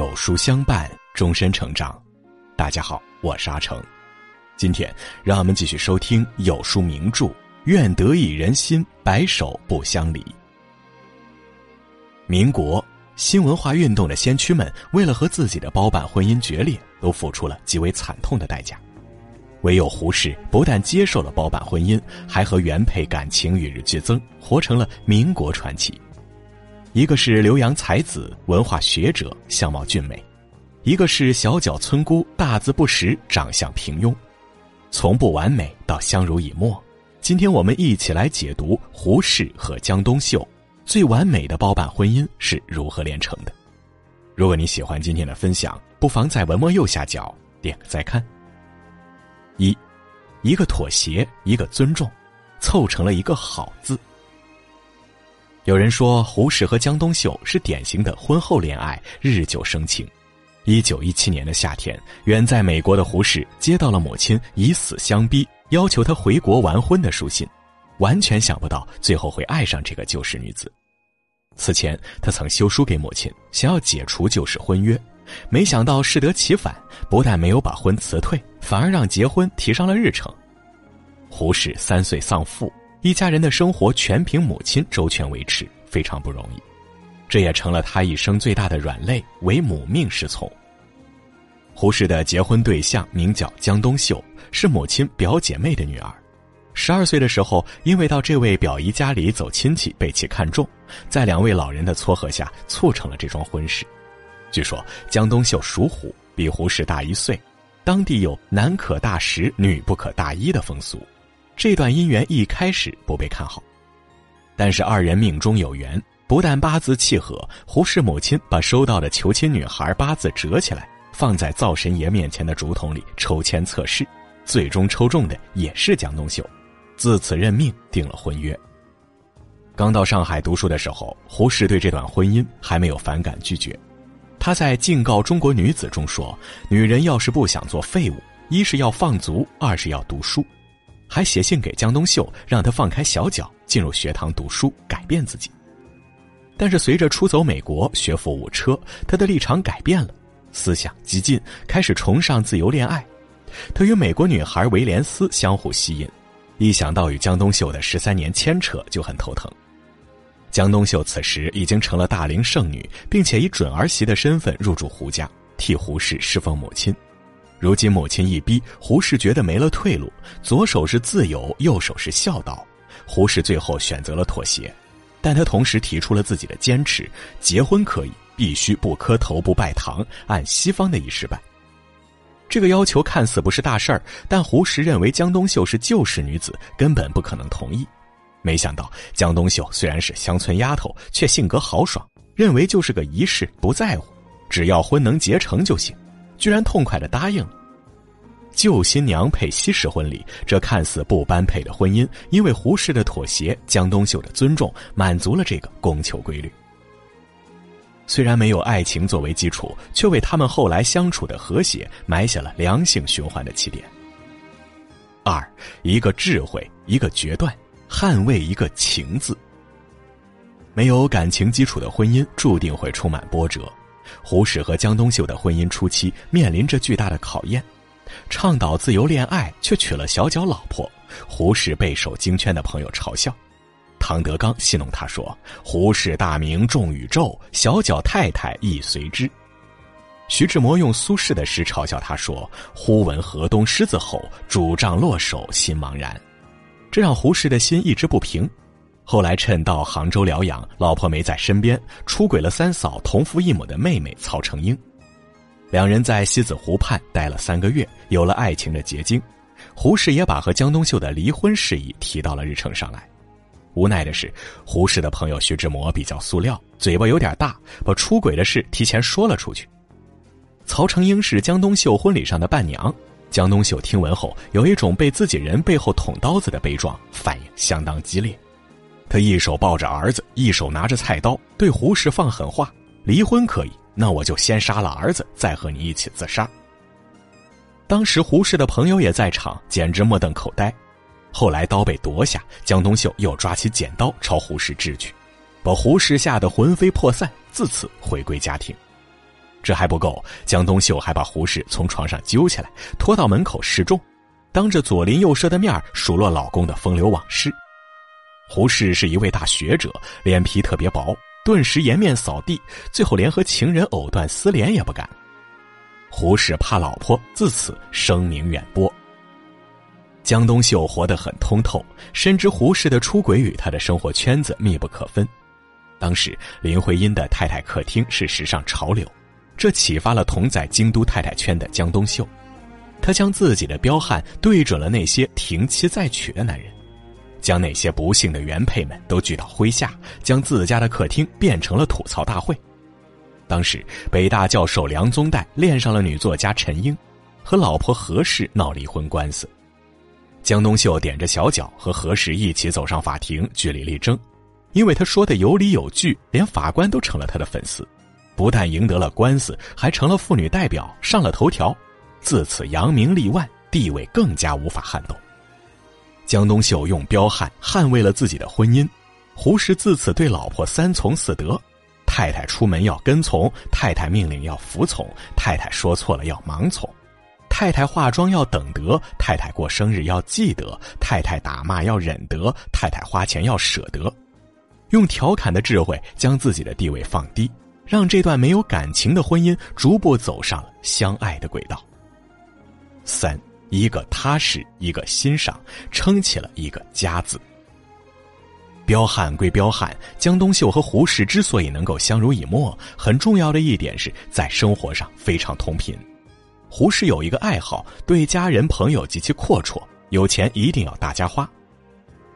有书相伴，终身成长。大家好，我是阿成。今天让我们继续收听有书名著《愿得一人心，白首不相离》。民国新文化运动的先驱们，为了和自己的包办婚姻决裂，都付出了极为惨痛的代价。唯有胡适不但接受了包办婚姻，还和原配感情与日俱增，活成了民国传奇。一个是留洋才子、文化学者，相貌俊美；一个是小脚村姑，大字不识，长相平庸。从不完美到相濡以沫，今天我们一起来解读胡适和江冬秀最完美的包办婚姻是如何炼成的。如果你喜欢今天的分享，不妨在文末右下角点个再看。一，一个妥协，一个尊重，凑成了一个好字。有人说，胡适和江冬秀是典型的婚后恋爱，日久生情。一九一七年的夏天，远在美国的胡适接到了母亲以死相逼，要求他回国完婚的书信，完全想不到最后会爱上这个旧式女子。此前，他曾修书给母亲，想要解除旧式婚约，没想到适得其反，不但没有把婚辞退，反而让结婚提上了日程。胡适三岁丧父。一家人的生活全凭母亲周全维持，非常不容易，这也成了他一生最大的软肋，唯母命是从。胡适的结婚对象名叫江冬秀，是母亲表姐妹的女儿。十二岁的时候，因为到这位表姨家里走亲戚，被其看中，在两位老人的撮合下，促成了这桩婚事。据说江冬秀属虎，比胡适大一岁，当地有男可大十，女不可大一的风俗。这段姻缘一开始不被看好，但是二人命中有缘，不但八字契合，胡适母亲把收到的求亲女孩八字折起来，放在灶神爷面前的竹筒里抽签测试，最终抽中的也是江冬秀，自此认命，定了婚约。刚到上海读书的时候，胡适对这段婚姻还没有反感拒绝，他在《敬告中国女子》中说：“女人要是不想做废物，一是要放足，二是要读书。”还写信给江冬秀，让他放开小脚进入学堂读书，改变自己。但是随着出走美国学富五车，他的立场改变了，思想激进，开始崇尚自由恋爱。他与美国女孩维廉斯相互吸引，一想到与江冬秀的十三年牵扯就很头疼。江冬秀此时已经成了大龄剩女，并且以准儿媳的身份入住胡家，替胡适侍奉母亲。如今母亲一逼，胡适觉得没了退路，左手是自由，右手是孝道。胡适最后选择了妥协，但他同时提出了自己的坚持：结婚可以，必须不磕头、不拜堂，按西方的仪式办。这个要求看似不是大事儿，但胡适认为江冬秀是旧式女子，根本不可能同意。没想到江冬秀虽然是乡村丫头，却性格豪爽，认为就是个仪式，不在乎，只要婚能结成就行。居然痛快的答应了，旧新娘配西式婚礼，这看似不般配的婚姻，因为胡适的妥协、江冬秀的尊重，满足了这个供求规律。虽然没有爱情作为基础，却为他们后来相处的和谐埋下了良性循环的起点。二，一个智慧，一个决断，捍卫一个情字。没有感情基础的婚姻，注定会充满波折。胡适和江冬秀的婚姻初期面临着巨大的考验，倡导自由恋爱却娶了小脚老婆，胡适备受京圈的朋友嘲笑。唐德刚戏弄他说：“胡适大名重宇宙，小脚太太亦随之。”徐志摩用苏轼的诗嘲笑他说：“忽闻河东狮子吼，拄杖落手心茫然。”这让胡适的心一直不平。后来趁到杭州疗养，老婆没在身边，出轨了三嫂同父异母的妹妹曹成英。两人在西子湖畔待了三个月，有了爱情的结晶。胡适也把和江冬秀的离婚事宜提到了日程上来。无奈的是，胡适的朋友徐志摩比较塑料，嘴巴有点大，把出轨的事提前说了出去。曹成英是江冬秀婚礼上的伴娘，江冬秀听闻后，有一种被自己人背后捅刀子的悲壮，反应相当激烈。他一手抱着儿子，一手拿着菜刀，对胡适放狠话：“离婚可以，那我就先杀了儿子，再和你一起自杀。”当时胡适的朋友也在场，简直目瞪口呆。后来刀被夺下，江冬秀又抓起剪刀朝胡适掷去，把胡适吓得魂飞魄散，自此回归家庭。这还不够，江冬秀还把胡适从床上揪起来，拖到门口示众，当着左邻右舍的面数落老公的风流往事。胡适是一位大学者，脸皮特别薄，顿时颜面扫地，最后连和情人藕断丝连也不敢。胡适怕老婆，自此声名远播。江冬秀活得很通透，深知胡适的出轨与他的生活圈子密不可分。当时林徽因的太太客厅是时尚潮流。这启发了同在京都太太圈的江冬秀，他将自己的彪悍对准了那些停妻再娶的男人，将那些不幸的原配们都聚到麾下，将自家的客厅变成了吐槽大会。当时北大教授梁宗岱恋上了女作家陈英，和老婆何氏闹离婚官司，江冬秀踮着小脚和何氏一起走上法庭据理力争，因为他说的有理有据，连法官都成了他的粉丝。不但赢得了官司，还成了妇女代表，上了头条，自此扬名立万，地位更加无法撼动。江冬秀用彪悍捍卫了自己的婚姻，胡适自此对老婆三从四德：太太出门要跟从，太太命令要服从，太太说错了要盲从，太太化妆要等得，太太过生日要记得，太太打骂要忍得，太太花钱要舍得，用调侃的智慧将自己的地位放低。让这段没有感情的婚姻逐步走上了相爱的轨道。三，一个踏实，一个欣赏，撑起了一个家字。彪悍归彪悍，江冬秀和胡适之所以能够相濡以沫，很重要的一点是在生活上非常同频。胡适有一个爱好，对家人朋友极其阔绰，有钱一定要大家花。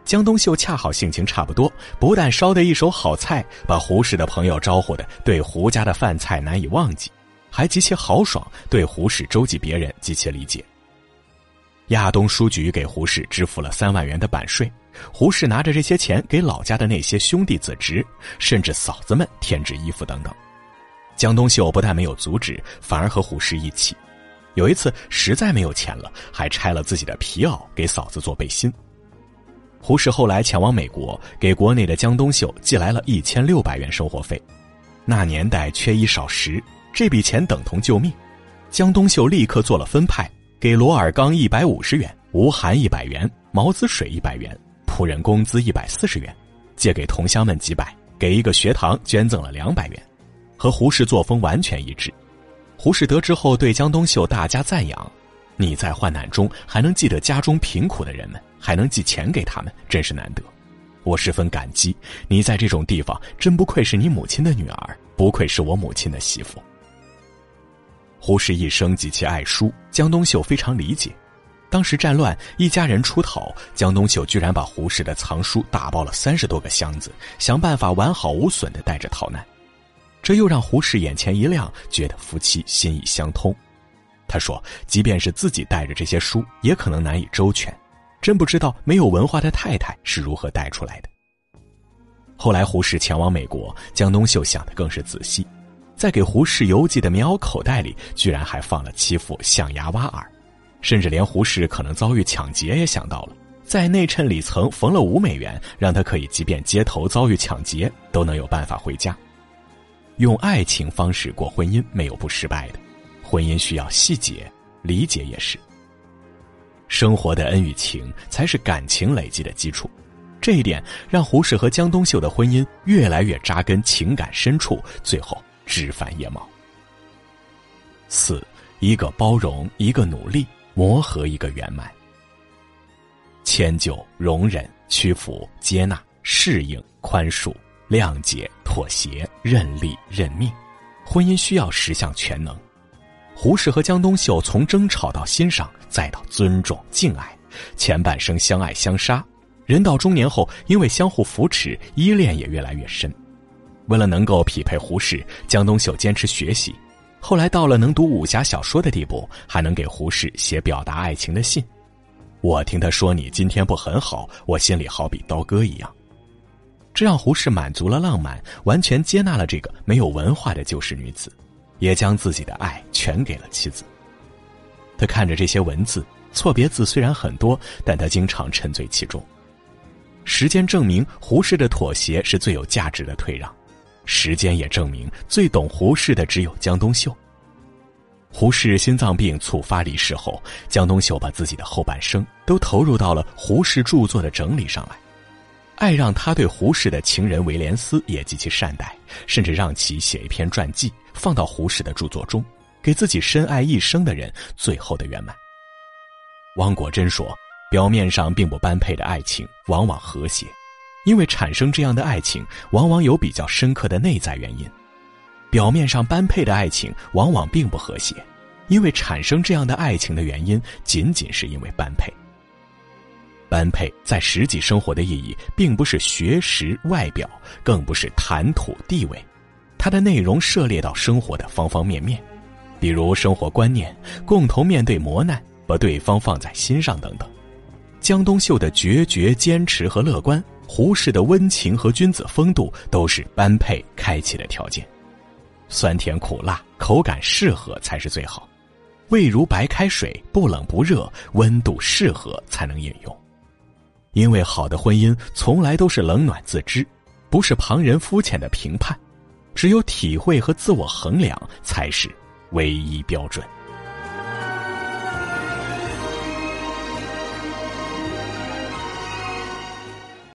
江冬秀恰好性情差不多，不但烧得一手好菜，把胡适的朋友招呼的对胡家的饭菜难以忘记，还极其豪爽，对胡适周济别人极其理解。亚东书局给胡适支付了三万元的版税，胡适拿着这些钱给老家的那些兄弟子侄，甚至嫂子们添置衣服等等。江冬秀不但没有阻止，反而和胡适一起。有一次实在没有钱了，还拆了自己的皮袄给嫂子做背心。胡适后来前往美国，给国内的江冬秀寄来了一千六百元生活费。那年代缺衣少食，这笔钱等同救命。江冬秀立刻做了分派，给罗尔刚一百五十元，吴晗一百元，毛子水一百元，仆人工资一百四十元，借给同乡们几百，给一个学堂捐赠了两百元，和胡适作风完全一致。胡适得知后，对江冬秀大加赞扬：“你在患难中还能记得家中贫苦的人们。”还能寄钱给他们，真是难得，我十分感激你在这种地方，真不愧是你母亲的女儿，不愧是我母亲的媳妇。胡适一生极其爱书，江冬秀非常理解。当时战乱，一家人出逃，江冬秀居然把胡适的藏书打包了三十多个箱子，想办法完好无损的带着逃难，这又让胡适眼前一亮，觉得夫妻心意相通。他说，即便是自己带着这些书，也可能难以周全。真不知道没有文化的太太是如何带出来的。后来胡适前往美国，江冬秀想的更是仔细，在给胡适邮寄的棉袄口袋里，居然还放了七副象牙挖耳，甚至连胡适可能遭遇抢劫也想到了，在内衬里层缝了五美元，让他可以即便街头遭遇抢劫，都能有办法回家。用爱情方式过婚姻，没有不失败的，婚姻需要细节，理解也是。生活的恩与情才是感情累积的基础，这一点让胡适和江冬秀的婚姻越来越扎根情感深处，最后枝繁叶茂。四，一个包容，一个努力，磨合一个圆满。迁就、容忍、屈服、接纳、适应、宽恕、谅解、妥协、认利、认命，婚姻需要十项全能。胡适和江冬秀从争吵到欣赏，再到尊重敬爱，前半生相爱相杀，人到中年后，因为相互扶持，依恋也越来越深。为了能够匹配胡适，江冬秀坚持学习，后来到了能读武侠小说的地步，还能给胡适写表达爱情的信。我听他说你今天不很好，我心里好比刀割一样。这让胡适满足了浪漫，完全接纳了这个没有文化的旧式女子。也将自己的爱全给了妻子。他看着这些文字，错别字虽然很多，但他经常沉醉其中。时间证明，胡适的妥协是最有价值的退让；时间也证明，最懂胡适的只有江冬秀。胡适心脏病猝发离世后，江冬秀把自己的后半生都投入到了胡适著作的整理上来。爱让他对胡适的情人威廉斯也极其善待，甚至让其写一篇传记放到胡适的著作中，给自己深爱一生的人最后的圆满。汪国真说：“表面上并不般配的爱情，往往和谐，因为产生这样的爱情，往往有比较深刻的内在原因。”表面上般配的爱情往往并不和谐，因为产生这样的爱情的原因仅仅是因为般配。般配在实际生活的意义，并不是学识、外表，更不是谈吐、地位，它的内容涉猎到生活的方方面面，比如生活观念、共同面对磨难、把对方放在心上等等。江冬秀的决绝、坚持和乐观，胡适的温情和君子风度，都是般配开启的条件。酸甜苦辣，口感适合才是最好。味如白开水，不冷不热，温度适合才能饮用。因为好的婚姻从来都是冷暖自知，不是旁人肤浅的评判，只有体会和自我衡量才是唯一标准。